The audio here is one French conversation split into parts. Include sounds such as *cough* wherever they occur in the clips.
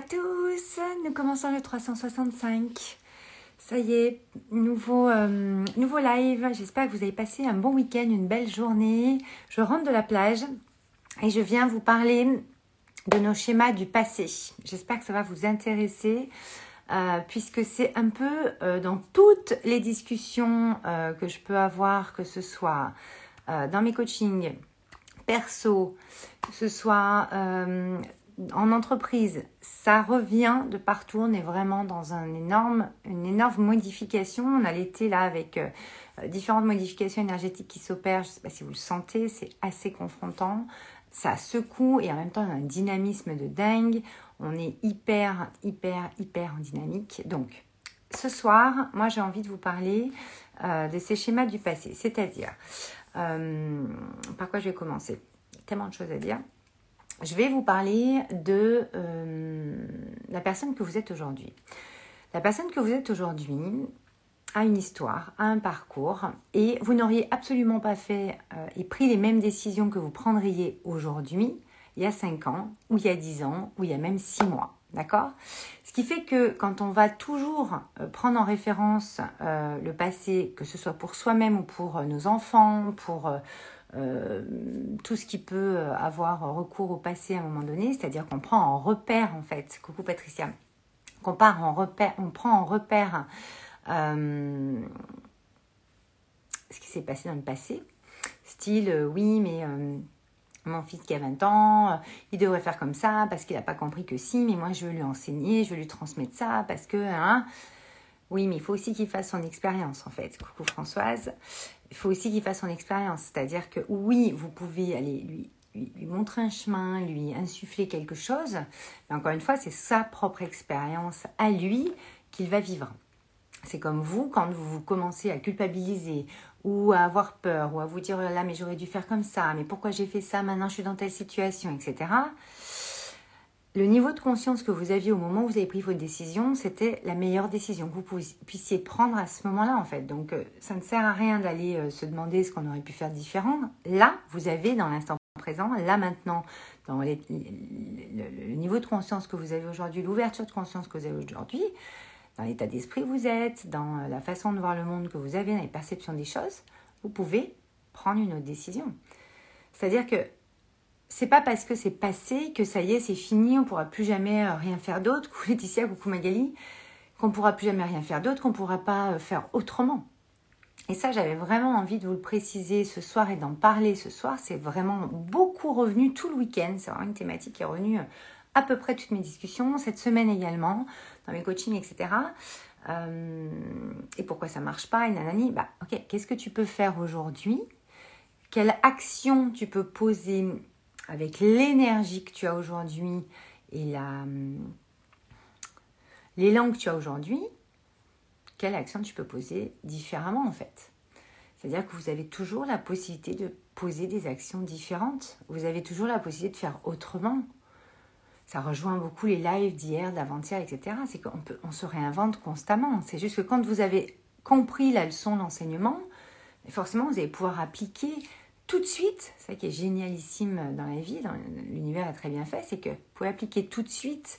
tous, nous commençons le 365. Ça y est, nouveau, euh, nouveau live. J'espère que vous avez passé un bon week-end, une belle journée. Je rentre de la plage et je viens vous parler de nos schémas du passé. J'espère que ça va vous intéresser. Euh, puisque c'est un peu euh, dans toutes les discussions que je peux avoir, que ce soit dans mes coachings perso, que ce soit en entreprise, ça revient de partout. On est vraiment dans énorme, une énorme modification. On a l'été là avec euh, différentes modifications énergétiques qui s'opèrent. Je ne sais pas si vous le sentez, c'est assez confrontant. Ça secoue et en même temps, on a un dynamisme de dingue. On est hyper, hyper, hyper en dynamique. Donc, ce soir, moi, j'ai envie de vous parler euh, de ces schémas du passé. C'est-à-dire, euh, par quoi je vais commencer? Tellement de choses à dire je vais vous parler de euh, la personne que vous êtes aujourd'hui. La personne que vous êtes aujourd'hui a une histoire, a un parcours, et vous n'auriez absolument pas fait euh, et pris les mêmes décisions que vous prendriez aujourd'hui, il y a 5 ans, ou il y a 10 ans, ou il y a même 6 mois. D'accord? Ce qui fait que quand on va toujours euh, prendre en référence le passé, que ce soit pour soi-même ou pour nos enfants, pour euh, tout ce qui peut avoir recours au passé à un moment donné, c'est-à-dire qu'on prend en repère en fait, coucou Patricia, qu'on part en repère, on prend en repère euh, ce qui s'est passé dans le passé, style euh, oui mais mon fils qui a 20 ans, il devrait faire comme ça parce qu'il n'a pas compris que si, mais moi je veux lui enseigner, je veux lui transmettre ça parce que hein, oui, mais il faut aussi qu'il fasse son expérience en fait. Coucou Françoise il faut aussi qu'il fasse son expérience. C'est-à-dire que oui, vous pouvez aller lui, lui, montrer un chemin, lui insuffler quelque chose, mais encore une fois, c'est sa propre expérience à lui qu'il va vivre. C'est comme vous, quand vous commencez à culpabiliser ou à avoir peur ou à vous dire là, mais j'aurais dû faire comme ça, mais pourquoi j'ai fait ça, maintenant je suis dans telle situation, etc le niveau de conscience que vous aviez au moment où vous avez pris votre décision, c'était la meilleure décision que vous puissiez prendre à ce moment-là, en fait. Donc, euh, ça ne sert à rien d'aller euh, se demander ce qu'on aurait pu faire différent. Là, vous avez dans l'instant présent, là maintenant, dans le, niveau de conscience que vous avez aujourd'hui, l'ouverture de conscience que vous avez aujourd'hui, dans l'état d'esprit que vous êtes, dans la façon de voir le monde que vous avez, dans les perceptions des choses, vous pouvez prendre une autre décision. C'est-à-dire que c'est pas parce que c'est passé que ça y est, c'est fini, on pourra plus jamais euh, rien faire d'autre. *laughs* Coucou Laetitia, coucou Magali, qu'on pourra plus jamais rien faire d'autre, qu'on pourra pas euh, faire autrement. Et ça, j'avais vraiment envie de vous le préciser ce soir et d'en parler ce soir. C'est vraiment beaucoup revenu tout le week-end. C'est vraiment une thématique qui est revenue euh, à peu près toutes mes discussions, cette semaine également, dans mes coachings, etc. et pourquoi ça marche pas Et nanani, bah ok, qu'est-ce que tu peux faire aujourd'hui? Quelle action tu peux poser avec l'énergie que tu as aujourd'hui et la, l'élan que tu as aujourd'hui, quelle action tu peux poser différemment en fait? C'est-à-dire que vous avez toujours la possibilité de poser des actions différentes. Vous avez toujours la possibilité de faire autrement. Ça rejoint beaucoup les lives d'hier, d'avant-hier, etc. C'est qu'on peut, on se réinvente constamment. C'est juste que quand vous avez compris la leçon d'enseignement, forcément vous allez pouvoir appliquer tout de suite, ça qui est génialissime dans la vie, l'univers est très bien fait, c'est que vous pouvez appliquer tout de suite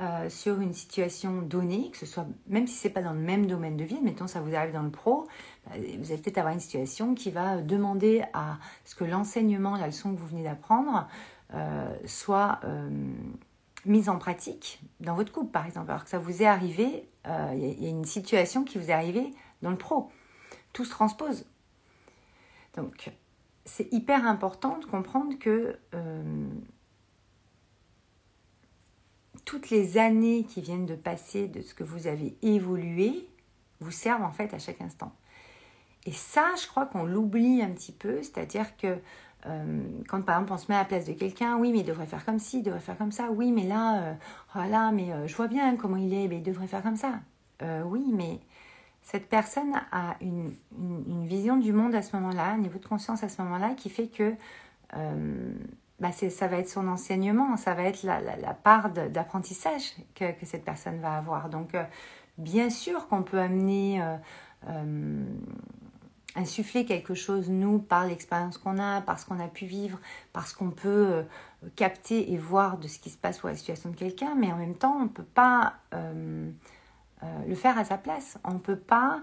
euh, sur une situation donnée, que ce soit, même si ce n'est pas dans le même domaine de vie, mettons ça vous arrive dans le pro, bah, vous allez peut-être avoir une situation qui va demander à ce que l'enseignement, la leçon que vous venez d'apprendre, euh, soit euh, mise en pratique dans votre couple, par exemple. Alors que ça vous est arrivé, il y, a une situation qui vous est arrivée dans le pro. Tout se transpose. Donc, c'est hyper important de comprendre que euh, toutes les années qui viennent de passer de ce que vous avez évolué vous servent en fait à chaque instant. Et ça, je crois qu'on l'oublie un petit peu, c'est-à-dire que euh, quand par exemple on se met à la place de quelqu'un, oui mais il devrait faire comme ci, il devrait faire comme ça, oui mais là, voilà, euh, oh mais je vois bien comment il est, mais il devrait faire comme ça. oui mais cette personne a une, vision du monde à ce moment-là, un niveau de conscience à ce moment-là qui fait que euh, bah ça va être son enseignement, ça va être la, part d'apprentissage que, cette personne va avoir. Donc, euh, bien sûr qu'on peut amener euh, insuffler quelque chose, nous, par l'expérience qu'on a, par ce qu'on a pu vivre, parce qu'on peut capter et voir de ce qui se passe pour la situation de quelqu'un, mais en même temps, on ne peut pas le faire à sa place. On ne peut pas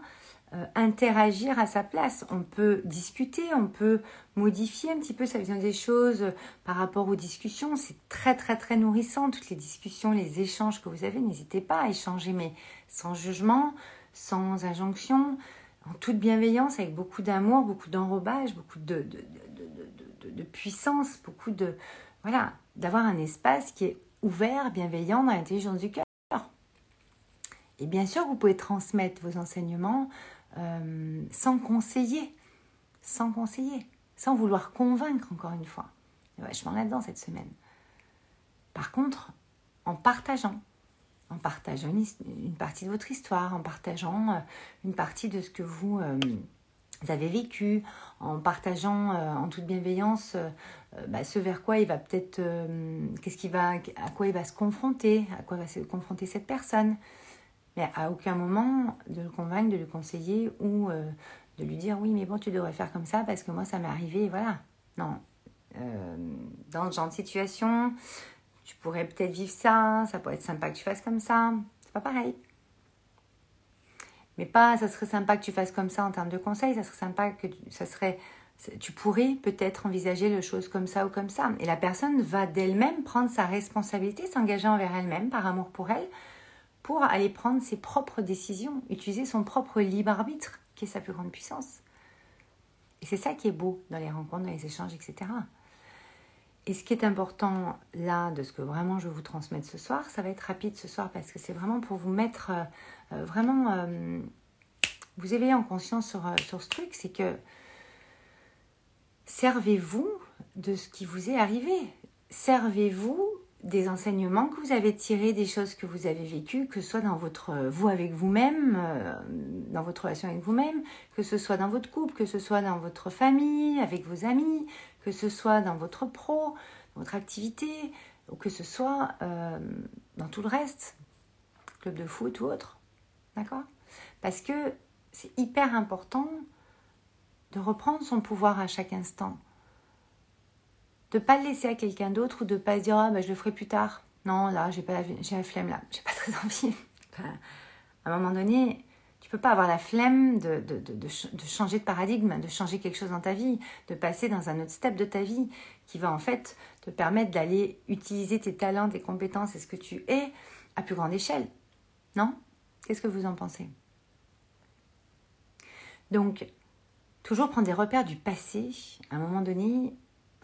interagir à sa place. On peut discuter, on peut modifier un petit peu sa vision des choses par rapport aux discussions. C'est très, très, très nourrissant, toutes les discussions, les échanges que vous avez. N'hésitez pas à échanger, mais sans jugement, sans injonction en toute bienveillance, avec beaucoup d'amour, beaucoup d'enrobage, beaucoup de, de, puissance, beaucoup de... Voilà, d'avoir un espace qui est ouvert, bienveillant dans l'intelligence du cœur. Et bien sûr, vous pouvez transmettre vos enseignements euh, sans conseiller, sans conseiller, sans vouloir convaincre, encore une fois. Vachement là-dedans cette semaine. Par contre, en partageant, en partageant une, partie de votre histoire, en partageant euh, une partie de ce que vous, euh, avez vécu, en partageant en toute bienveillance bah, ce vers quoi il va peut-être, qu'est-ce qui va, à quoi il va se confronter, à quoi va se confronter cette personne. Mais à aucun moment de le convaincre, de lui conseiller ou de lui dire oui mais bon tu devrais faire comme ça parce que moi ça m'est arrivé, voilà. Non. dans ce genre de situation, tu pourrais peut-être vivre ça, ça pourrait être sympa que tu fasses comme ça. C'est pas pareil. Mais pas, ça serait sympa que tu fasses comme ça en termes de conseils, ça serait sympa que tu, ça serait, tu pourrais peut-être envisager les choses comme ça ou comme ça. Et la personne va d'elle-même prendre sa responsabilité, s'engager envers elle-même, par amour pour elle, pour aller prendre ses propres décisions, utiliser son propre libre arbitre, qui est sa plus grande puissance. Et c'est ça qui est beau dans les rencontres, dans les échanges, etc. Et ce qui est important là, de ce que vraiment je vais vous transmettre ce soir, ça va être rapide ce soir parce que c'est vraiment pour vous mettre euh, euh, vraiment, euh, vous éveiller en conscience sur, sur ce truc, c'est que servez-vous de ce qui vous est arrivé. Servez-vous des enseignements que vous avez tirés, des choses que vous avez vécues, que ce soit dans votre vous avec vous-même, dans votre relation avec vous-même, que ce soit dans votre couple, que ce soit dans votre famille, avec vos amis, que ce soit dans votre pro, votre activité, ou que ce soit euh, dans tout le reste, club de foot ou autre. D'accord? Parce que c'est hyper important de reprendre son pouvoir à chaque instant. De pas le laisser à quelqu'un d'autre ou de pas se dire ah, ben, je le ferai plus tard. Non, là, j'ai pas la, j'ai la flemme là, j'ai pas très *laughs* envie. à un moment donné, tu peux pas avoir la flemme de, de, changer de paradigme, de changer quelque chose dans ta vie, de passer dans un autre step de ta vie qui va en fait te permettre d'aller utiliser tes talents, tes compétences et ce que tu es à plus grande échelle. Non? Qu'est-ce que vous en pensez? Donc, toujours prendre des repères du passé. À un moment donné,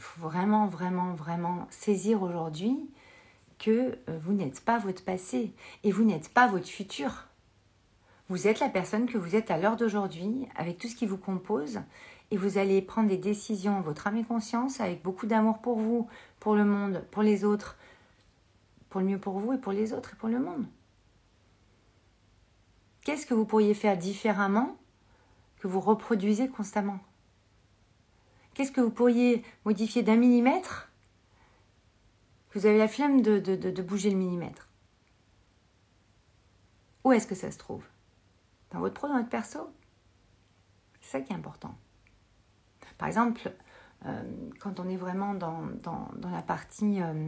faut vraiment, vraiment, vraiment saisir aujourd'hui que euh, vous n'êtes pas votre passé et vous n'êtes pas votre futur. Vous êtes la personne que vous êtes à l'heure d'aujourd'hui, avec tout ce qui vous compose, et vous allez prendre des décisions, votre âme et conscience, avec beaucoup d'amour pour vous, pour le monde, pour les autres, pour le mieux pour vous et pour les autres et pour le monde. Qu'est-ce que vous pourriez faire différemment que vous reproduisez constamment? Qu'est-ce que vous pourriez modifier d'un millimètre? Vous avez la flemme de, de bouger le millimètre. Où est-ce que ça se trouve? Dans votre pro, dans votre perso? C'est ça qui est important. Par exemple, euh, quand on est vraiment dans, dans, la partie... Euh,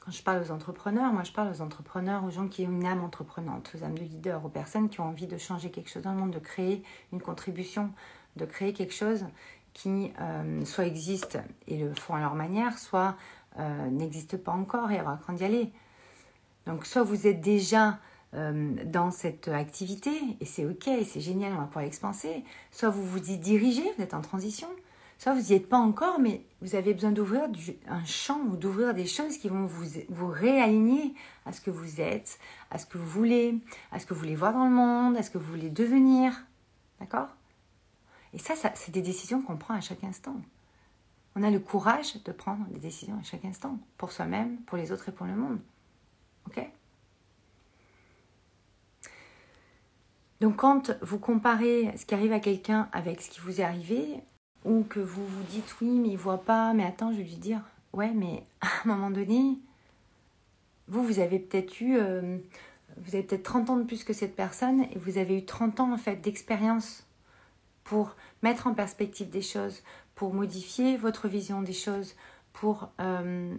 quand je parle aux entrepreneurs, moi je parle aux entrepreneurs, aux gens qui ont une âme entreprenante, aux âmes de leader, aux personnes qui ont envie de changer quelque chose dans le monde, de créer une contribution, de créer quelque chose qui euh, soit existe et le font à leur manière, soit n'existe pas encore et avoir craint d'y aller. Donc soit vous êtes déjà euh, dans cette activité, et c'est ok, c'est génial, on va pouvoir l'expanser. Soit vous vous y dirigez, vous êtes en transition, soit vous n'y êtes pas encore, mais vous avez besoin d'ouvrir un champ ou d'ouvrir des choses qui vont vous, vous réaligner à ce que vous êtes, à ce que vous voulez, à ce que vous voulez voir dans le monde, à ce que vous voulez devenir. D'accord? Et ça, c'est des décisions qu'on prend à chaque instant. On a le courage de prendre des décisions à chaque instant, pour soi-même, pour les autres et pour le monde. Ok? Donc quand vous comparez ce qui arrive à quelqu'un avec ce qui vous est arrivé, ou que vous vous dites oui mais il voit pas, mais attends je vais lui dire ouais mais *laughs* à un moment donné, vous vous avez peut-être eu, euh, vous avez peut-être 30 ans de plus que cette personne et vous avez eu 30 ans en fait d'expérience pour mettre en perspective des choses, pour modifier votre vision des choses, pour euh,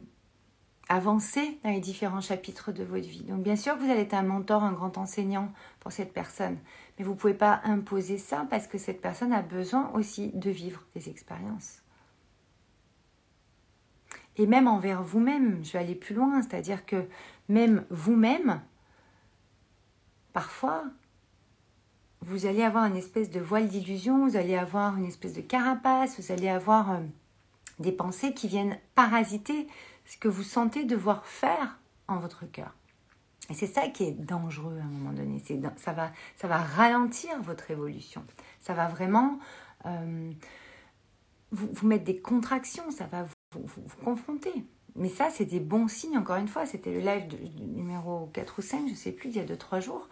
avancer dans les différents chapitres de votre vie. Donc bien sûr, vous allez être un mentor, un grand enseignant pour cette personne, mais vous ne pouvez pas imposer ça parce que cette personne a besoin aussi de vivre des expériences. Et même envers vous-même, je vais aller plus loin, c'est-à-dire que même vous-même, parfois, vous allez avoir une espèce de voile d'illusion, vous allez avoir une espèce de carapace, vous allez avoir euh, des pensées qui viennent parasiter ce que vous sentez devoir faire en votre cœur. Et c'est ça qui est dangereux à un moment donné. Ça va, ça va ralentir votre évolution. Ça va vraiment euh, vous, vous, mettre des contractions. Ça va vous, vous, confronter. Mais ça, c'est des bons signes. Encore une fois, c'était le live numéro 4 ou 5, je ne sais plus, il y a 2-3 jours,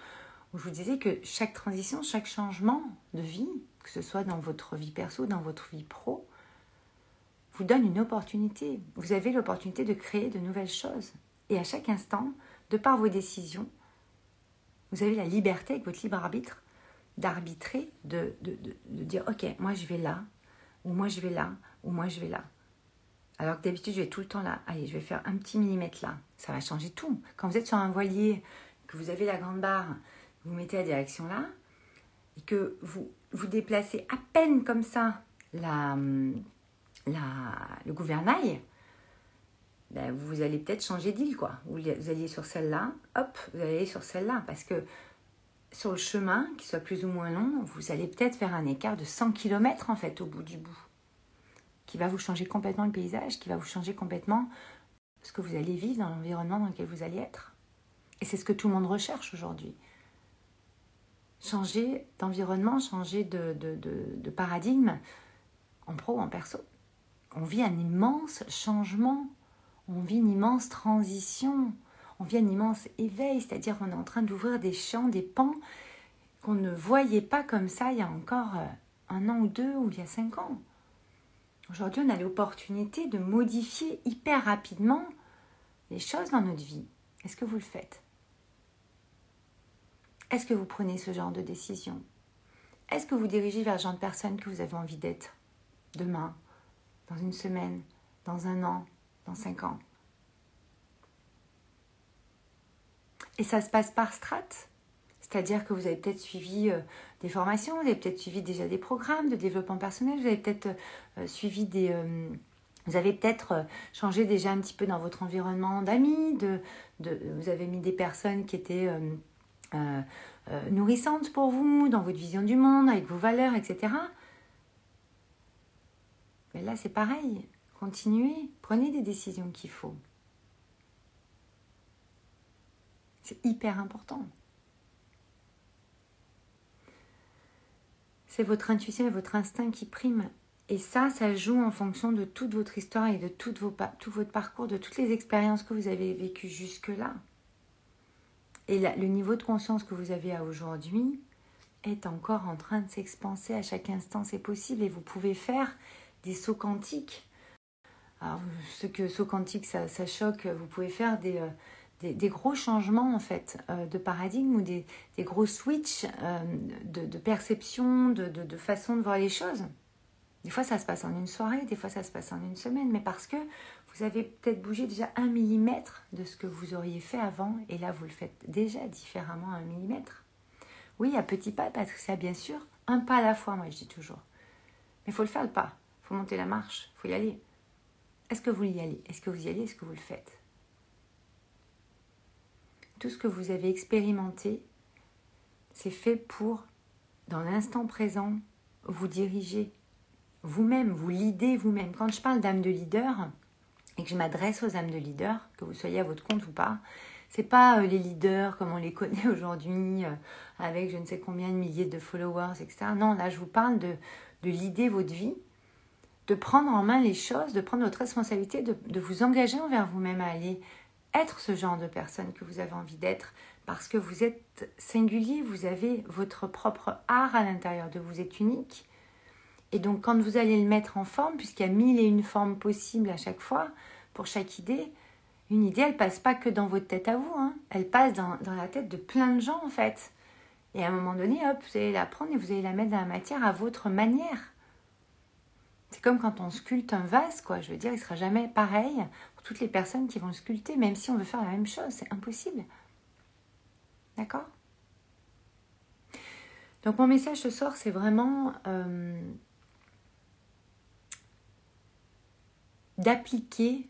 je vous disais que chaque transition, chaque changement de vie, que ce soit dans votre vie perso, dans votre vie pro, vous donne une opportunité. Vous avez l'opportunité de créer de nouvelles choses. Et à chaque instant, de par vos décisions, vous avez la liberté avec votre libre arbitre d'arbitrer, de, de, dire ok, moi je vais là, ou moi je vais là, ou moi je vais là. Alors que d'habitude je vais tout le temps là. Allez, je vais faire un petit millimètre là. Ça va changer tout. Quand vous êtes sur un voilier, que vous avez la grande barre, vous mettez la direction là, et que vous vous déplacez à peine comme ça la, le gouvernail, ben, vous allez peut-être changer d'île, quoi. Vous, alliez sur celle-là, hop, vous allez sur celle-là, parce que sur le chemin, qui soit plus ou moins long, vous allez peut-être faire un écart de 100 km, en fait, au bout du bout, qui va vous changer complètement le paysage, qui va vous changer complètement ce que vous allez vivre dans l'environnement dans lequel vous allez être. Et c'est ce que tout le monde recherche aujourd'hui. Changer d'environnement, changer de, paradigme en pro, en perso on vit un immense changement, on vit une immense transition, on vit un immense éveil, c'est-à-dire qu'on est en train d'ouvrir des champs, des pans qu'on ne voyait pas comme ça il y a encore euh, un an ou deux ou il y a cinq ans. Aujourd'hui, on a l'opportunité de modifier hyper rapidement les choses dans notre vie. Est-ce que vous le faites? Est-ce que vous prenez ce genre de décision? Est-ce que vous dirigez vers le genre de personne que vous avez envie d'être? Demain dans une semaine, dans un an, dans cinq ans? Et ça se passe par strates? C'est-à-dire que vous avez peut-être suivi euh, des formations, vous avez peut-être suivi déjà des programmes de développement personnel, vous avez peut-être euh, suivi des... Euh, vous avez peut-être changé déjà un petit peu dans votre environnement d'amis, de, vous avez mis des personnes qui étaient nourrissantes pour vous, dans votre vision du monde, avec vos valeurs, etc. Mais là, c'est pareil. Continuez, prenez des décisions qu'il faut. C'est hyper important. C'est votre intuition et votre instinct qui priment. Et ça, ça joue en fonction de toute votre histoire et de tout votre parcours, de toutes les expériences que vous avez vécues jusque-là. Et le niveau de conscience que vous avez à aujourd'hui est encore en train de s'expanser à chaque instant. C'est possible et vous pouvez faire des sauts quantiques. Alors, ce que saut quantique, ça, choque, vous pouvez faire des, euh, des, gros changements en fait euh, de paradigme ou des, gros switches euh, de, perception, de, façon de voir les choses. Des fois, ça se passe en une soirée, des fois, ça se passe en une semaine, mais parce que vous avez peut-être bougé déjà un millimètre de ce que vous auriez fait avant, et là, vous le faites déjà différemment à un millimètre. Oui, à petit pas, ça, bien sûr, un pas à la fois, moi, je dis toujours. Mais il faut le faire le pas faut monter la marche, faut y aller. Est-ce que vous y allez? Est-ce que vous y allez? Est-ce que vous le faites? Tout ce que vous avez expérimenté, c'est fait pour, dans l'instant présent, vous diriger vous-même, vous l'idée vous-même. Quand je parle d'âme de leader et que je m'adresse aux âmes de leader, que vous soyez à votre compte ou pas, c'est pas euh, les leaders comme on les connaît *laughs* aujourd'hui, euh, avec je ne sais combien de milliers de followers, etc. Non, là je vous parle de, de l'idée votre vie de prendre en main les choses, de prendre votre responsabilité, de, vous engager envers vous-même à aller être ce genre de personne que vous avez envie d'être, parce que vous êtes singulier, vous avez votre propre art à l'intérieur de vous, vous êtes unique. Et donc quand vous allez le mettre en forme, puisqu'il y a mille et une formes possibles à chaque fois, pour chaque idée, une idée, elle passe pas que dans votre tête à vous, hein. elle passe dans, dans la tête de plein de gens en fait. Et à un moment donné, hop, vous allez la prendre et vous allez la mettre dans la matière à votre manière. C'est comme quand on sculpte un vase, quoi. Je veux dire, il sera jamais pareil pour toutes les personnes qui vont le sculpter, même si on veut faire la même chose. C'est impossible. D'accord? Donc mon message ce soir, c'est vraiment euh, d'appliquer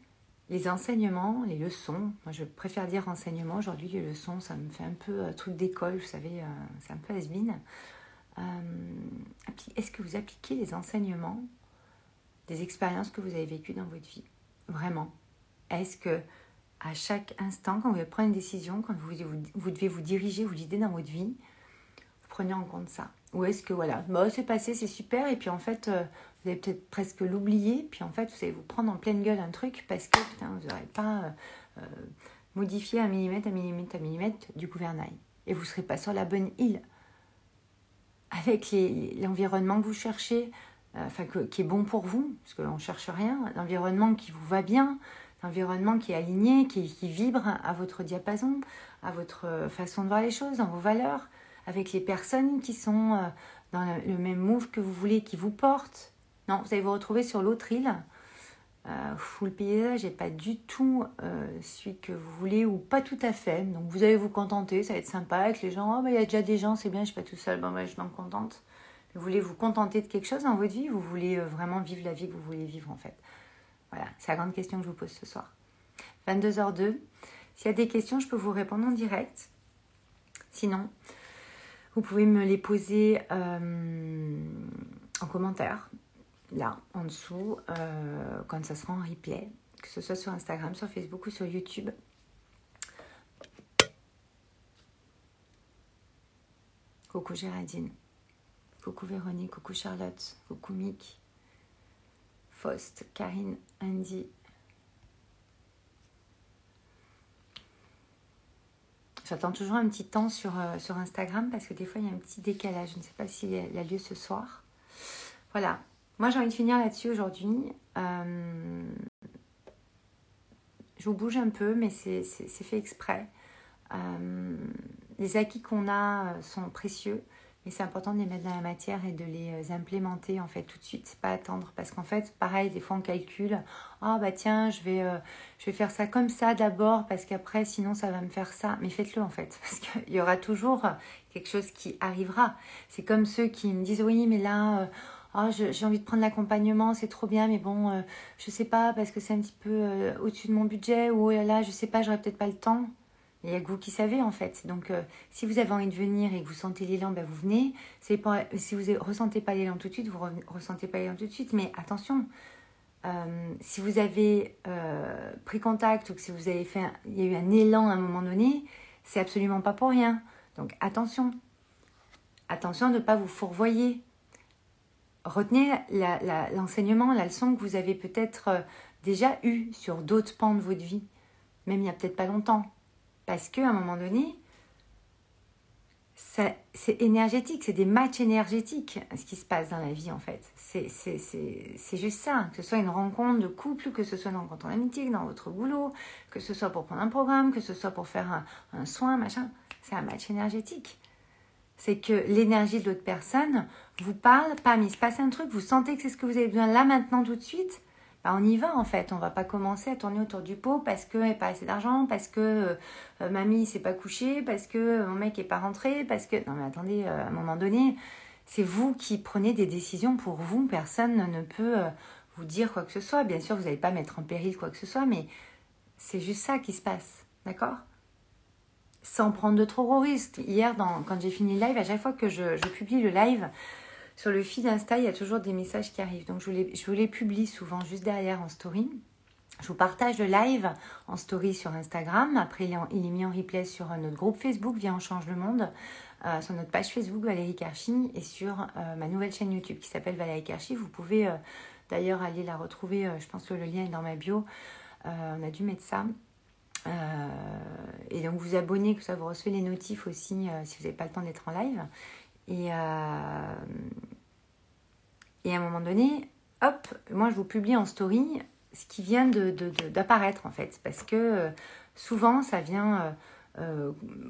les enseignements, les leçons. Moi, je préfère dire enseignement. Aujourd'hui, les leçons, ça me fait un peu euh, truc d'école, vous savez, euh, c'est un peu has Est-ce que vous appliquez les enseignements des expériences que vous avez vécues dans votre vie? Vraiment Est-ce que à chaque instant, quand vous prenez une décision, quand vous, vous, devez vous diriger, vous guider dans votre vie, vous prenez en compte ça? Ou est-ce que voilà, bon, c'est passé, c'est super, et puis en fait, euh, vous allez peut-être presque l'oublier, puis en fait, vous allez vous prendre en pleine gueule un truc parce que vous n'aurez pas euh, euh, modifié un millimètre, un millimètre, un millimètre du gouvernail. Et vous ne serez pas sur la bonne île. Avec l'environnement que vous cherchez, enfin, qui est bon pour vous, parce qu'on ne cherche rien, l'environnement qui vous va bien, environnement qui est aligné, qui, vibre à votre diapason, à votre façon de voir les choses, dans vos valeurs, avec les personnes qui sont euh, dans le même move que vous voulez, qui vous portent. Non, vous allez vous retrouver sur l'autre île euh, le paysage n'est pas du tout euh, celui que vous voulez ou pas tout à fait. Donc vous allez vous contenter, ça va être sympa avec les gens. Oh, il y a déjà des gens, c'est bien, je ne suis pas tout seul, bah, je m'en contente. Vous voulez vous contenter de quelque chose dans votre vie, vous voulez vraiment vivre la vie que vous voulez vivre en fait? Voilà, c'est la grande question que je vous pose ce soir. 22h02. S'il y a des questions, je peux vous répondre en direct. Sinon, vous pouvez me les poser euh, en commentaire, là, en dessous, euh, quand ça sera en replay, que ce soit sur Instagram, sur Facebook ou sur YouTube. Coucou Géraldine. Coucou Véronique. Coucou Charlotte. Coucou Mick. Faust, Karine, Andy. J'attends toujours un petit temps sur, euh, Instagram parce que des fois il y a un petit décalage. Je ne sais pas s'il a lieu ce soir. Voilà. Moi j'ai envie de finir là-dessus aujourd'hui. Euh, je vous bouge un peu, mais c'est fait exprès. Euh, les acquis qu'on a sont précieux. Et c'est important de les mettre dans la matière et de les euh, implémenter en fait tout de suite, pas attendre parce qu'en fait pareil des fois on calcule oh bah tiens je vais euh, je vais faire ça comme ça d'abord parce qu'après sinon ça va me faire ça mais faites-le en fait *laughs* parce qu'il y aura toujours quelque chose qui arrivera c'est comme ceux qui me disent oui mais là euh, oh, j'ai envie de prendre l'accompagnement c'est trop bien mais bon je sais pas parce que c'est un petit peu au-dessus de mon budget ou oh là je sais pas j'aurai peut-être pas le temps il n'y a vous qui savez en fait. Donc euh, si vous avez envie de venir et que vous sentez l'élan, ben, vous venez. si vous ressentez pas l'élan tout de suite, vous ne ressentez pas l'élan tout de suite. Mais attention, euh, si vous avez euh, pris contact ou que si vous avez fait, il y a eu un élan à un moment donné, c'est absolument pas pour rien. Donc attention, attention de ne pas vous fourvoyer. Retenez l'enseignement, la, leçon que vous avez peut-être déjà eue sur d'autres pans de votre vie, même il n'y a peut-être pas longtemps. Parce qu'à un moment donné, c'est énergétique, c'est des matchs énergétiques ce qui se passe dans la vie en fait. C'est juste ça, que ce soit une rencontre de couple, que ce soit une rencontre en amitié, dans votre boulot, que ce soit pour prendre un programme, que ce soit pour faire un, soin, machin, c'est un match énergétique. C'est que l'énergie de l'autre personne vous parle, pas il se passe un truc, vous sentez que c'est ce que vous avez besoin là maintenant tout de suite, bah, on y va en fait. On va pas commencer à tourner autour du pot parce n'y a pas assez d'argent, parce que euh, euh, mamie s'est pas couchée, parce que mon mec est pas rentré, parce que... Non mais attendez, euh, à un moment donné, c'est vous qui prenez des décisions pour vous. Personne ne peut vous dire quoi que ce soit. Bien sûr, vous n'allez pas mettre en péril quoi que ce soit, mais c'est juste ça qui se passe. D'accord? Sans prendre de trop gros risques. Hier, quand j'ai fini le live, à chaque fois que je publie le live, sur le feed Insta, il y a toujours des messages qui arrivent. Donc je vous, les, je publie souvent juste derrière en story. Je vous partage le live en story sur Instagram. Après, il est mis en replay sur notre groupe Facebook Viens on change le monde, euh, sur notre page Facebook Valérie Karchi et sur euh, ma nouvelle chaîne YouTube qui s'appelle Valérie Karchi. Vous pouvez euh, d'ailleurs aller la retrouver. je pense que le lien est dans ma bio. on a dû mettre ça. Et donc vous abonnez, que ça vous recevez les notifs aussi si vous n'avez pas le temps d'être en live. Et, euh, et à un moment donné, hop, moi je vous publie en story ce qui vient d'apparaître de, de, en fait. Parce que euh, souvent ça vient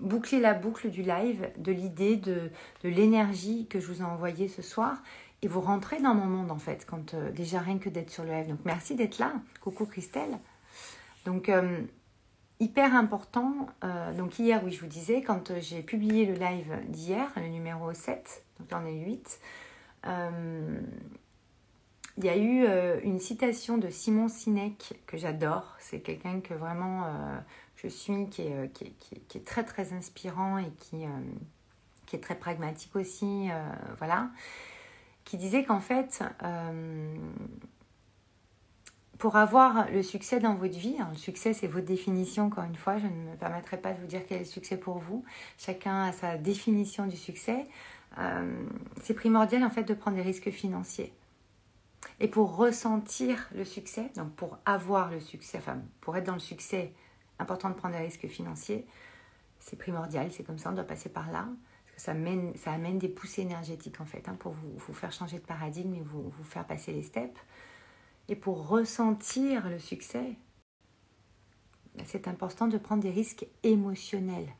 boucler la boucle du live, de l'idée, de, de l'énergie que je vous ai envoyée ce soir. Et vous rentrez dans mon monde en fait, quand déjà rien que d'être sur le live. Donc merci d'être là. Coucou Christelle. Donc hyper important. donc hier, oui, je vous disais, quand j'ai publié le live d'hier, le numéro 7, donc on est 8, il y a eu euh, une citation de Simon Sinek que j'adore. C'est quelqu'un que vraiment euh, je suis, qui est, euh, très très inspirant et qui est très pragmatique aussi. voilà. Qui disait qu'en fait, pour avoir le succès dans votre vie, hein, le succès c'est votre définition encore une fois, je ne me permettrai pas de vous dire quel est le succès pour vous. Chacun a sa définition du succès. c'est primordial en fait de prendre des risques financiers. Et pour ressentir le succès, donc pour avoir le succès, enfin pour être dans le succès, important de prendre des risques financiers, c'est primordial, c'est comme ça, on doit passer par là. Ça, mène, ça amène des poussées énergétiques en fait, hein, pour vous, vous, faire changer de paradigme et vous, vous faire passer les steps. Et pour ressentir le succès, ben, c'est important de prendre des risques émotionnels.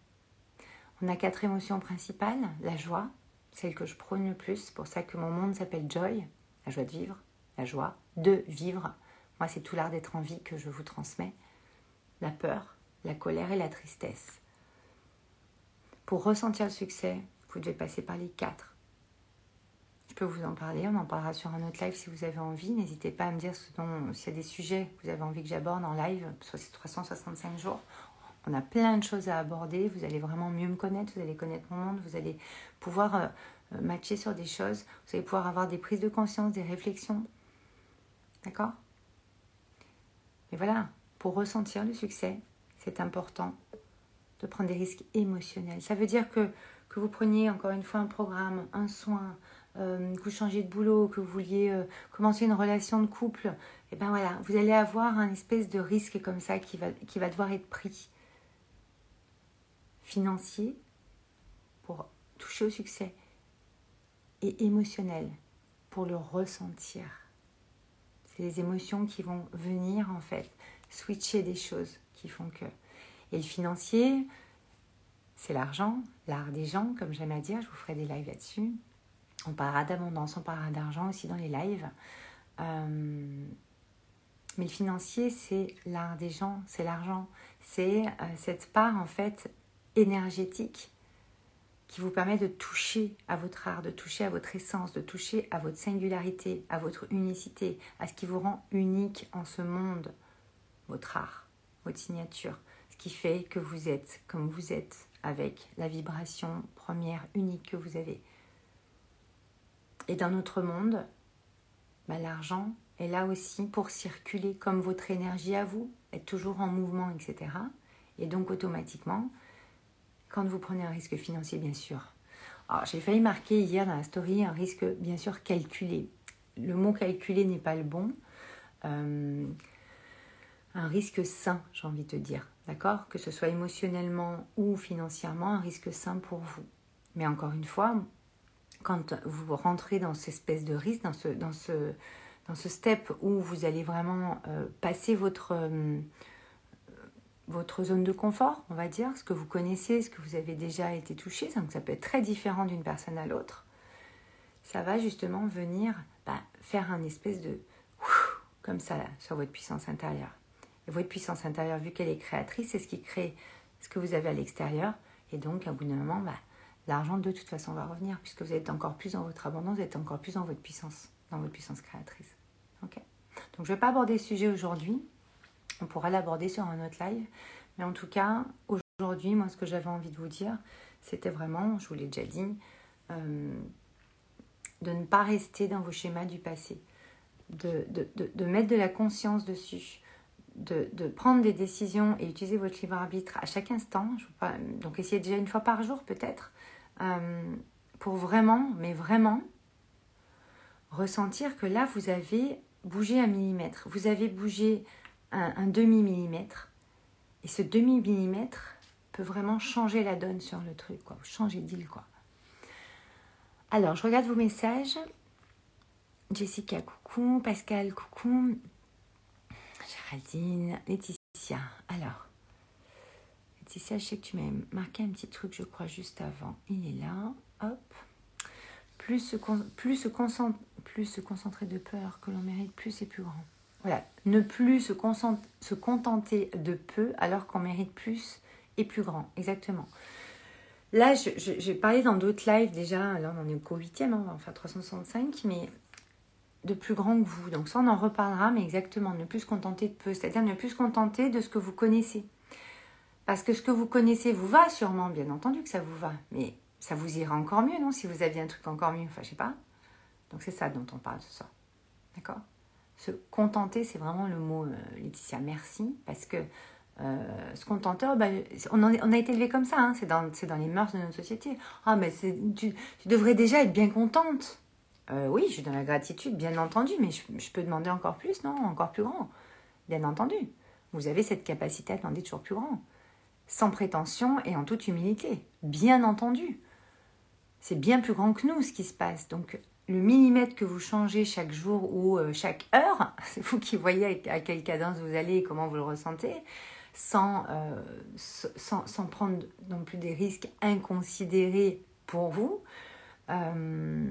On a quatre émotions principales, la joie, celle que je prône le plus, pour ça que mon monde s'appelle Joy, la joie de vivre la joie de vivre. Moi, c'est tout l'art d'être en vie que je vous transmets. La peur, la colère et la tristesse. Pour ressentir le succès, vous devez passer par les quatre. Je peux vous en parler, on en parlera sur un autre live si vous avez envie. N'hésitez pas à me dire s'il y a des sujets que vous avez envie que j'aborde en live sur ces 365 jours. On a plein de choses à aborder. Vous allez vraiment mieux me connaître, vous allez connaître mon monde, vous allez pouvoir euh, matcher sur des choses, vous allez pouvoir avoir des prises de conscience, des réflexions. D'accord? Mais voilà, pour ressentir le succès, c'est important de prendre des risques émotionnels. Ça veut dire que, que vous preniez encore une fois un programme, un soin, euh, que vous changez de boulot, que vous vouliez euh, commencer une relation de couple, et eh bien voilà, vous allez avoir un espèce de risque comme ça qui va, qui va devoir être pris. Financier pour toucher au succès et émotionnel pour le ressentir. C'est les émotions qui vont venir en fait switcher des choses qui font que. Et le financier, c'est l'argent, l'art des gens, comme j'aime à dire. Je vous ferai des lives là-dessus. On parlera d'abondance, on parlera d'argent aussi dans les lives. Euh, mais le financier, c'est l'art des gens, c'est l'argent. C'est euh, cette part en fait énergétique qui vous permet de toucher à votre art, de toucher à votre essence, de toucher à votre singularité, à votre unicité, à ce qui vous rend unique en ce monde, votre art, votre signature, ce qui fait que vous êtes comme vous êtes avec la vibration première unique que vous avez. Et dans notre monde, bah, l'argent est là aussi pour circuler comme votre énergie à vous, être toujours en mouvement, etc. Et donc automatiquement, quand vous prenez un risque financier, bien sûr. Alors, j'ai failli marquer hier dans la story un risque, bien sûr, calculé. Le mot calculé n'est pas le bon. Euh, un risque sain, j'ai envie de te dire. D'accord? Que ce soit émotionnellement ou financièrement, un risque sain pour vous. Mais encore une fois, quand vous rentrez dans cette espèce de risque, dans ce, dans ce, dans ce step où vous allez vraiment euh, passer votre, euh, votre zone de confort, on va dire, ce que vous connaissez, ce que vous avez déjà été touché, donc ça peut être très différent d'une personne à l'autre, ça va justement venir bah, faire un espèce de comme ça sur votre puissance intérieure. Votre puissance intérieure, vu qu'elle est créatrice, c'est ce qui crée ce que vous avez à l'extérieur. Et donc, à bout d'un moment, bah, l'argent de toute façon va revenir, puisque vous êtes encore plus dans votre abondance, vous êtes encore plus dans votre puissance, dans votre puissance créatrice. Ok? Donc, je ne vais pas aborder ce sujet aujourd'hui. On pourra l'aborder sur un autre live. Mais en tout cas, aujourd'hui, moi, ce que j'avais envie de vous dire, c'était vraiment, je vous l'ai déjà dit, euh, de ne pas rester dans vos schémas du passé, de, de, mettre de la conscience dessus, de, prendre des décisions et utiliser votre libre arbitre à chaque instant. donc essayez déjà une fois par jour peut-être, euh, pour vraiment, mais vraiment, ressentir que là, vous avez bougé un millimètre, vous avez bougé un, demi-millimètre. Et ce demi-millimètre peut vraiment changer la donne sur le truc, quoi. Changer d'île, quoi. Alors, je regarde vos messages. Jessica, coucou. Pascal, coucou. Géraldine, Laetitia. Alors, Laetitia, je sais que tu m'as marqué un petit truc, je crois, juste avant. Il est là. Hop. Plus se, plus se, plus se concentrer de peur que l'on mérite, plus c'est plus grand. Voilà. Ne plus se, se contenter de peu alors qu'on mérite plus et plus grand. Exactement. Là, j'ai parlé dans d'autres lives déjà. Là, on en est au 8e, hein, enfin 365, mais de plus grand que vous. Donc ça, on en reparlera, mais exactement, ne plus se contenter de peu. C'est-à-dire ne plus se contenter de ce que vous connaissez. Parce que ce que vous connaissez vous va sûrement, bien entendu que ça vous va. Mais ça vous ira encore mieux, non Si vous aviez un truc encore mieux, enfin, je sais pas. Donc c'est ça dont on parle ce soir. D'accord? Se contenter, c'est vraiment le mot, euh, Laetitia, merci. Parce que euh, se contenter, oh, bah, on, a été élevé comme ça, hein, c'est dans, dans, les mœurs de notre société. Ah, mais tu, devrais déjà être bien contente. Euh, oui, je suis dans la gratitude, bien entendu, mais je, peux demander encore plus, non? Encore plus grand. Bien entendu. Vous avez cette capacité à demander toujours plus grand. Sans prétention et en toute humilité. Bien entendu c'est bien plus grand que nous ce qui se passe. Donc le millimètre que vous changez chaque jour ou euh, chaque heure, *laughs* c'est vous qui voyez à quelle cadence vous allez et comment vous le ressentez, sans, euh, sans, sans, prendre non plus des risques inconsidérés pour vous. Euh,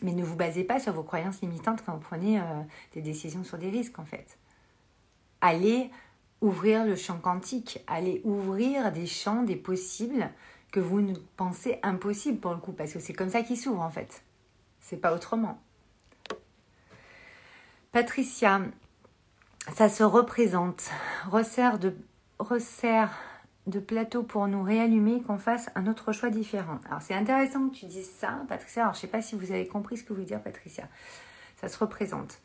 mais ne vous basez pas sur vos croyances limitantes quand vous prenez des décisions sur des risques en fait. Allez ouvrir le champ quantique, allez ouvrir des champs, des possibles que vous ne pensez impossible pour le coup, parce que c'est comme ça qu'il s'ouvre en fait. C'est pas autrement. Patricia, ça se représente. Resserre de, de plateau pour nous réallumer, qu'on fasse un autre choix différent. Alors c'est intéressant que tu dises ça, Patricia. Alors je sais pas si vous avez compris ce que vous dire, Patricia. Ça se représente.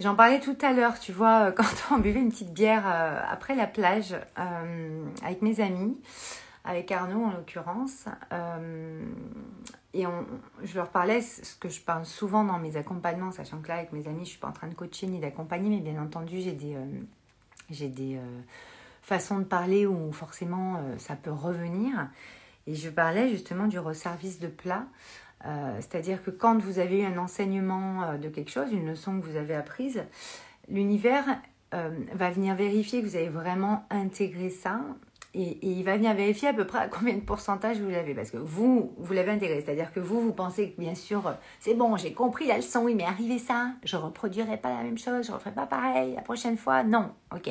J'en parlais tout à l'heure, tu vois, *laughs* quand on buvait une petite bière euh, après la plage euh, avec mes amis avec Arnaud en l'occurrence. Euh, et on, je leur parlais ce que je parle souvent dans mes accompagnements, sachant que là, avec mes amis, je ne suis pas en train de coacher ni d'accompagner, mais bien entendu, j'ai des, euh, j'ai des euh, façons de parler où forcément ça peut revenir. Et je parlais justement du resservice de plat. C'est-à-dire que quand vous avez eu un enseignement de quelque chose, une leçon que vous avez apprise, l'univers va venir vérifier que vous avez vraiment intégré ça et, il va venir vérifier à peu près à combien de pourcentage vous l'avez. Parce que vous, vous l'avez intégré. C'est-à-dire que vous, vous pensez que bien sûr, c'est bon, j'ai compris la leçon, oui, mais arrivé ça, je reproduirai pas la même chose, je ne referai pas pareil la prochaine fois. Non, ok.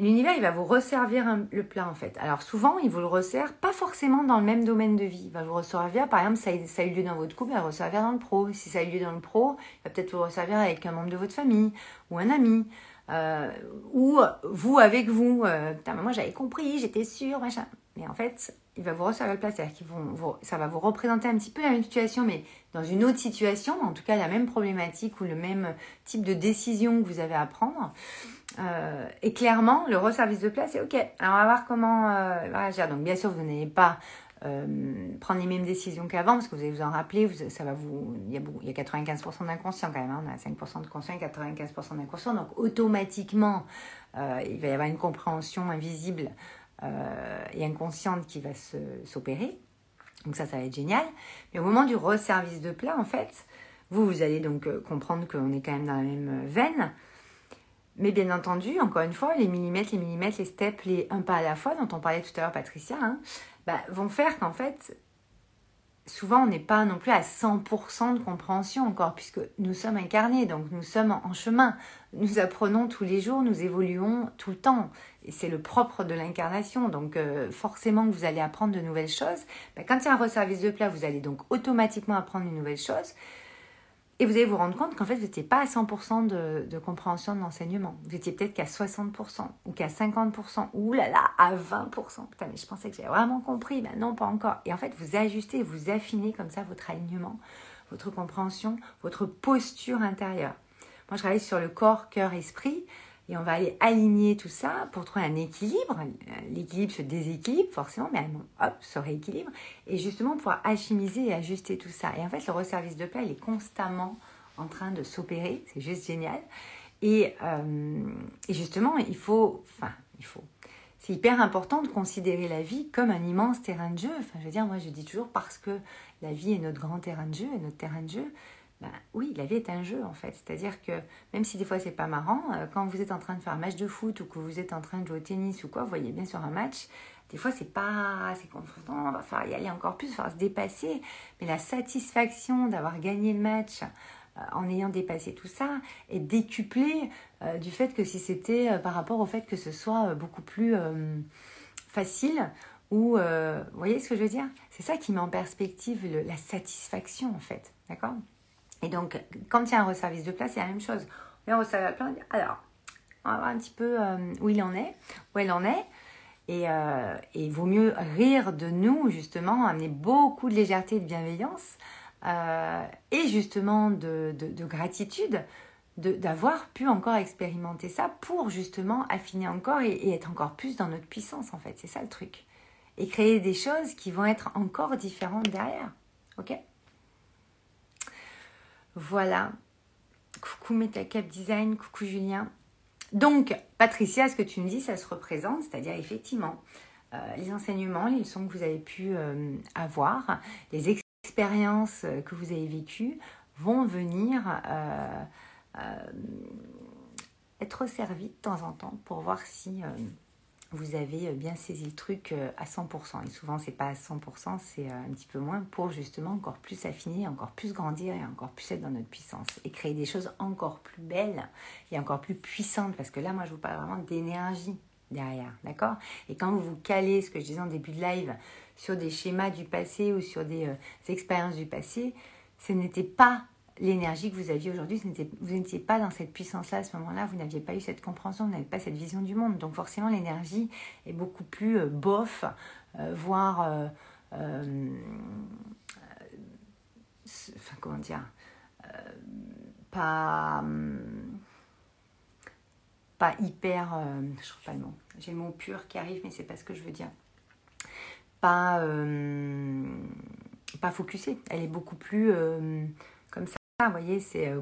L'univers, il va vous resservir le plat en fait. Alors souvent, il vous le resserre pas forcément dans le même domaine de vie. Il va vous resservir, par exemple, ça, ça a eu lieu dans votre couple, il va vous resservir dans le pro. Si ça a eu lieu dans le pro, il va peut-être vous resservir avec un membre de votre famille ou un ami. Euh, ou vous avec vous, euh, moi j'avais compris, j'étais sûre, machin. Mais en fait, il va vous resservir le place, c'est-à-dire vont, ça va vous représenter un petit peu la même situation, mais dans une autre situation, en tout cas la même problématique ou le même type de décision que vous avez à prendre. Euh, et clairement, le resservice de place, c'est OK. Alors on va voir comment réagir. Donc bien sûr, vous n'avez pas euh, prendre les mêmes décisions qu'avant, parce que vous allez vous en rappeler, ça va vous, il, y a, il y a 95% d'inconscient quand même, hein, on a 5% de conscient et 95% d'inconscient, donc automatiquement, euh, il va y avoir une compréhension invisible euh, et inconsciente qui va s'opérer. Donc ça, ça va être génial. Mais au moment du resservice de plat, en fait, vous, vous allez donc comprendre qu'on est quand même dans la même veine. Mais bien entendu, encore une fois, les millimètres, les millimètres, les steps, les un pas à la fois dont on parlait tout à l'heure, Patricia, hein, bah, vont faire qu'en fait, souvent on n'est pas non plus à 100% de compréhension encore, puisque nous sommes incarnés, donc nous sommes en chemin. Nous apprenons tous les jours, nous évoluons tout le temps. Et c'est le propre de l'incarnation. Donc euh, forcément que vous allez apprendre de nouvelles choses. Bah, quand il y a un resservice de plat, vous allez donc automatiquement apprendre une nouvelle chose. Et vous allez vous rendre compte qu'en fait, vous n'étiez pas à 100% de, compréhension de l'enseignement. Vous étiez peut-être qu'à 60% ou qu'à 50% ou là là, à 20%. Putain, mais je pensais que j'avais vraiment compris. Ben non, pas encore. Et en fait, vous ajustez, vous affinez comme ça votre alignement, votre compréhension, votre posture intérieure. Moi, je travaille sur le corps, cœur, esprit. Et on va aller aligner tout ça pour trouver un équilibre. L'équilibre se déséquilibre forcément, mais hop, se rééquilibre. Et justement, pouvoir alchimiser et ajuster tout ça. Et en fait, le resservice de paix, il est constamment en train de s'opérer. C'est juste génial. Et, euh, et, justement, il faut, enfin, il faut. C'est hyper important de considérer la vie comme un immense terrain de jeu. Enfin, je veux dire, moi, je dis toujours parce que la vie est notre grand terrain de jeu et notre terrain de jeu ben, oui, la vie est un jeu en fait. C'est-à-dire que même si des fois c'est pas marrant, euh, quand vous êtes en train de faire un match de foot ou que vous êtes en train de jouer au tennis ou quoi, vous voyez bien sur un match, des fois c'est pas assez confrontant, on va falloir y aller encore plus, il va falloir se dépasser. Mais la satisfaction d'avoir gagné le match euh, en ayant dépassé tout ça est décuplée euh, du fait que si c'était par rapport au fait que ce soit beaucoup plus facile ou vous voyez ce que je veux dire? C'est ça qui met en perspective la satisfaction en fait, d'accord? Et donc, quand il y a un resservice de place, c'est la même chose. On vient resservir la place, alors, on va voir un petit peu euh, où il en est, où elle en est. Et, euh, il vaut mieux rire de nous, justement, amener beaucoup de légèreté et de bienveillance, euh, et justement de, de, gratitude d'avoir pu encore expérimenter ça pour justement affiner encore et, et, être encore plus dans notre puissance, en fait. C'est ça le truc. Et créer des choses qui vont être encore différentes derrière. Ok? Voilà. Coucou Metacap Design, coucou Julien. Donc, Patricia, ce que tu me dis, ça se représente, c'est-à-dire effectivement euh, les enseignements, les leçons que vous avez pu euh, avoir, les expériences que vous avez vécues vont venir euh, être servies de temps en temps pour voir si vous avez euh, bien saisi le truc euh, à 100%. Et souvent, c'est pas à 100%, c'est euh, un petit peu moins pour justement encore plus affiner, encore plus grandir et encore plus être dans notre puissance. Et créer des choses encore plus belles et encore plus puissantes. Parce que là, moi, je vous parle vraiment d'énergie derrière, d'accord? Et quand vous vous calez, ce que je disais en début de live, sur des schémas du passé ou sur des expériences du passé, ce n'était pas l'énergie que vous aviez aujourd'hui, vous n'étiez pas dans cette puissance-là à ce moment-là, vous n'aviez pas eu cette compréhension, vous n'avez pas cette vision du monde. Donc forcément, l'énergie est beaucoup plus euh, bof, euh, voire... Euh, enfin, comment dire Pas... pas hyper... je trouve pas le mot. J'ai le mot pur qui arrive, mais c'est pas ce que je veux dire. Pas... pas focusée. Elle est beaucoup plus vous voyez, c'est euh,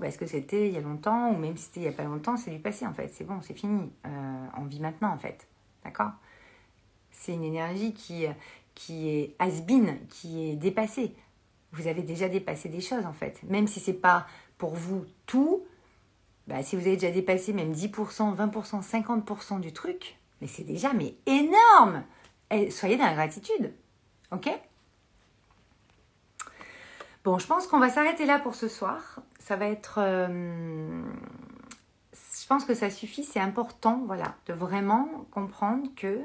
parce que c'était il y a longtemps, ou même si c'était il n'y a pas longtemps, c'est du passé en fait. C'est bon, c'est fini. Euh, on vit maintenant en fait. D'accord? C'est une énergie qui, qui est has-been, qui est dépassée. Vous avez déjà dépassé des choses en fait. Même si c'est pas pour vous tout, bah, si vous avez déjà dépassé même 10%, 20%, 50% du truc, mais c'est déjà mais énorme Et Soyez dans la gratitude. Ok? Bon, je pense qu'on va s'arrêter là pour ce soir. Ça va être... Euh, je pense que ça suffit, c'est important, voilà, de vraiment comprendre que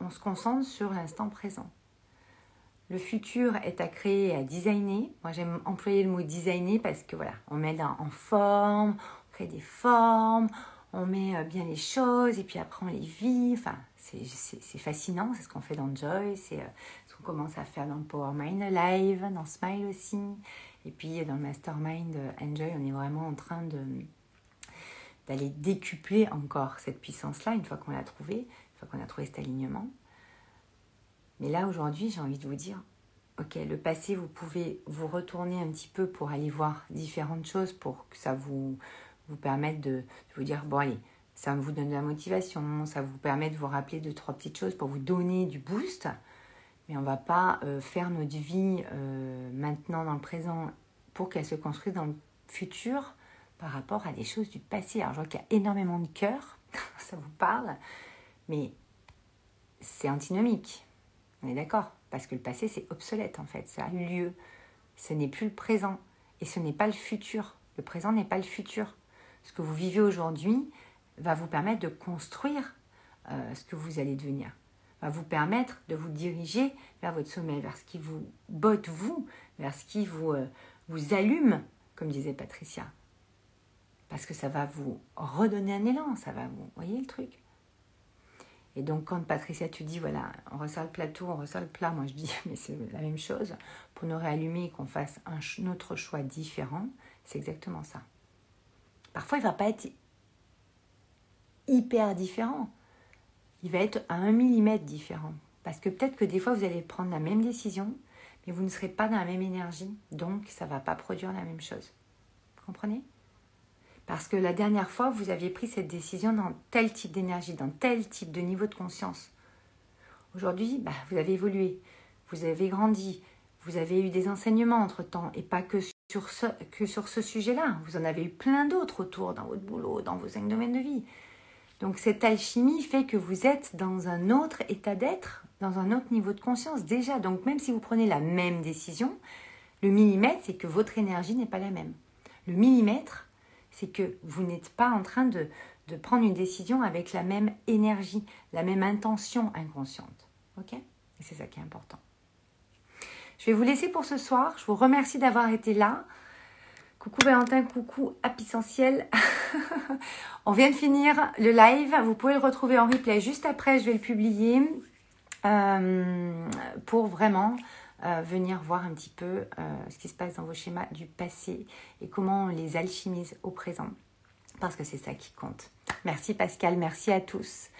on se concentre sur l'instant présent. Le futur est à créer à designer. Moi, j'aime employer le mot designer parce que voilà, on met en forme, on crée des formes, on met euh, bien les choses et puis après on les vit. Enfin, c'est fascinant, c'est ce qu'on fait dans Joy, c'est euh, commence à faire dans le Power Mind Live, dans Smile aussi. Et puis dans le Mastermind Enjoy, on est vraiment en train de d'aller décupler encore cette puissance-là une fois qu'on l'a trouvée, une fois qu'on a trouvé cet alignement. Mais là, aujourd'hui, j'ai envie de vous dire, ok, le passé, vous pouvez vous retourner un petit peu pour aller voir différentes choses, pour que ça vous, vous permette de, de vous dire, bon allez, ça vous donne de la motivation, ça vous permet de vous rappeler deux, trois petites choses pour vous donner du boost mais on ne va pas euh, faire notre vie euh, maintenant dans le présent pour qu'elle se construise dans le futur par rapport à des choses du passé. Alors je vois qu'il y a énormément de cœur, *laughs* ça vous parle, mais c'est antinomique. On est d'accord? Parce que le passé, c'est obsolète en fait, ça a eu lieu. Ce n'est plus le présent et ce n'est pas le futur. Le présent n'est pas le futur. Ce que vous vivez aujourd'hui va vous permettre de construire euh, ce que vous allez devenir va vous permettre de vous diriger vers votre sommet, vers ce qui vous botte vous, vers ce qui vous, euh, vous allume, comme disait Patricia. Parce que ça va vous redonner un élan, ça va vous... voyez le truc Et donc quand Patricia, tu dis, voilà, on ressort le plateau, on ressort le plat, moi je dis, *laughs* mais c'est la même chose, pour nous réallumer et qu'on fasse un autre choix différent, c'est exactement ça. Parfois, il ne va pas être hyper différent il va être à un millimètre différent. Parce que peut-être que des fois, vous allez prendre la même décision, mais vous ne serez pas dans la même énergie. Donc, ça ne va pas produire la même chose. Vous comprenez? Parce que la dernière fois, vous aviez pris cette décision dans tel type d'énergie, dans tel type de niveau de conscience. Aujourd'hui, bah, vous avez évolué, vous avez grandi, vous avez eu des enseignements entre-temps, et pas que sur ce, que sur ce sujet-là. Vous en avez eu plein d'autres autour dans votre boulot, dans vos cinq domaines de vie. Donc cette alchimie fait que vous êtes dans un autre état d'être, dans un autre niveau de conscience déjà. Donc même si vous prenez la même décision, le millimètre, c'est que votre énergie n'est pas la même. Le millimètre, c'est que vous n'êtes pas en train de, prendre une décision avec la même énergie, la même intention inconsciente. Ok? Et c'est ça qui est important. Je vais vous laisser pour ce soir. Je vous remercie d'avoir été là. Coucou Valentin, coucou Apicentiel. *laughs* On vient de finir le live. Vous pouvez le retrouver en replay juste après. Je vais le publier euh, pour vraiment euh, venir voir un petit peu euh, ce qui se passe dans vos schémas du passé et comment on les alchimise au présent. Parce que c'est ça qui compte. Merci Pascal, merci à tous.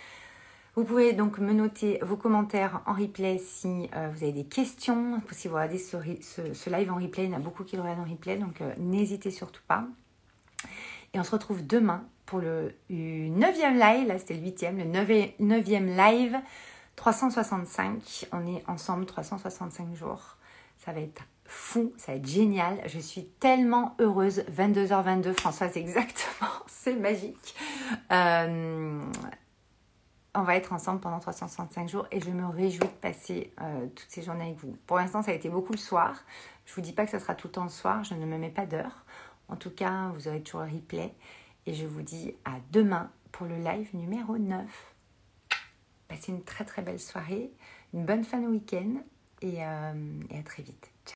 Vous pouvez donc me noter vos commentaires en replay si euh, vous avez des questions. Si vous regardez ce, live en replay, il y en a beaucoup qui le regardent en replay, donc euh, n'hésitez surtout pas. Et on se retrouve demain pour le 9e live, là c'était le 8e, le 9e live 365. On est ensemble 365 jours. Ça va être fou, ça va être génial. Je suis tellement heureuse. 22h22, Françoise, *laughs* exactement. C'est magique. Euh, on va être ensemble pendant 365 jours et je me réjouis de passer euh, toutes ces journées avec vous. Pour l'instant, ça a été beaucoup le soir. Je vous dis pas que ça sera tout le temps le soir, je ne me mets pas d'heure. En tout cas, vous aurez toujours le replay. Et je vous dis à demain pour le live numéro 9. Passez une très très belle soirée, une bonne fin de week-end et, euh, et à très vite.